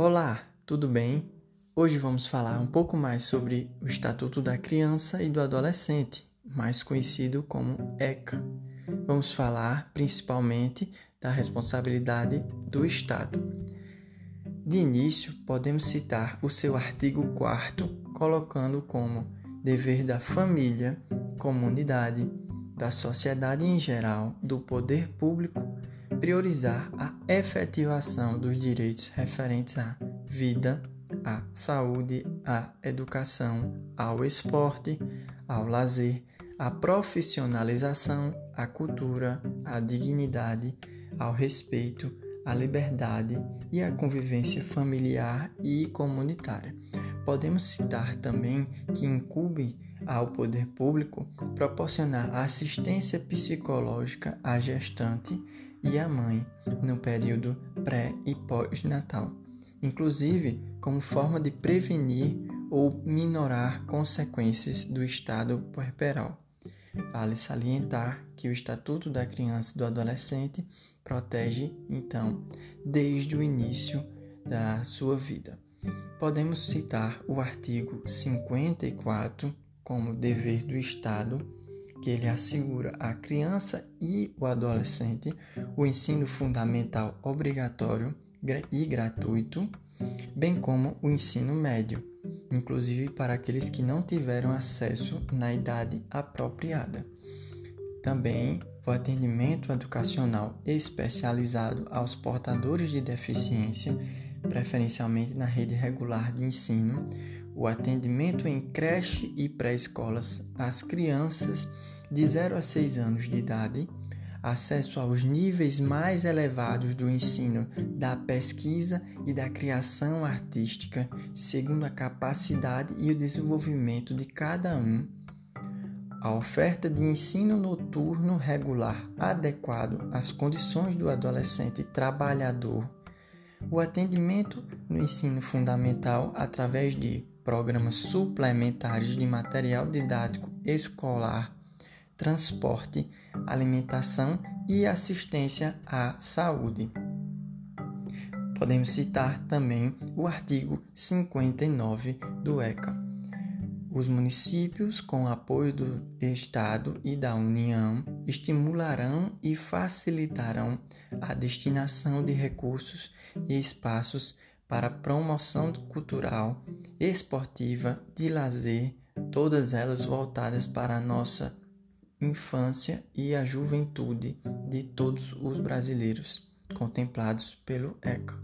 Olá, tudo bem? Hoje vamos falar um pouco mais sobre o Estatuto da Criança e do Adolescente, mais conhecido como ECA. Vamos falar principalmente da responsabilidade do Estado. De início, podemos citar o seu artigo 4 colocando como dever da família, comunidade, da sociedade em geral, do poder público, priorizar a efetivação dos direitos referentes à vida, à saúde, à educação, ao esporte, ao lazer, à profissionalização, à cultura, à dignidade, ao respeito, à liberdade e à convivência familiar e comunitária. Podemos citar também que incube ao poder público proporcionar assistência psicológica à gestante e à mãe no período pré e pós-natal, inclusive como forma de prevenir ou minorar consequências do estado puerperal. Vale salientar que o Estatuto da Criança e do Adolescente protege, então, desde o início da sua vida. Podemos citar o artigo 54 como dever do Estado, que ele assegura à criança e o adolescente o ensino fundamental obrigatório e gratuito, bem como o ensino médio, inclusive para aqueles que não tiveram acesso na idade apropriada. Também o atendimento educacional especializado aos portadores de deficiência, preferencialmente na rede regular de ensino, o atendimento em creche e pré-escolas às crianças de 0 a 6 anos de idade, acesso aos níveis mais elevados do ensino, da pesquisa e da criação artística, segundo a capacidade e o desenvolvimento de cada um, a oferta de ensino noturno regular adequado às condições do adolescente trabalhador, o atendimento no ensino fundamental através de programas suplementares de material didático escolar, transporte, alimentação e assistência à saúde. Podemos citar também o artigo 59 do ECA. Os municípios, com apoio do Estado e da União, estimularão e facilitarão a destinação de recursos e espaços para promoção cultural, esportiva, de lazer, todas elas voltadas para a nossa infância e a juventude de todos os brasileiros, contemplados pelo ECA.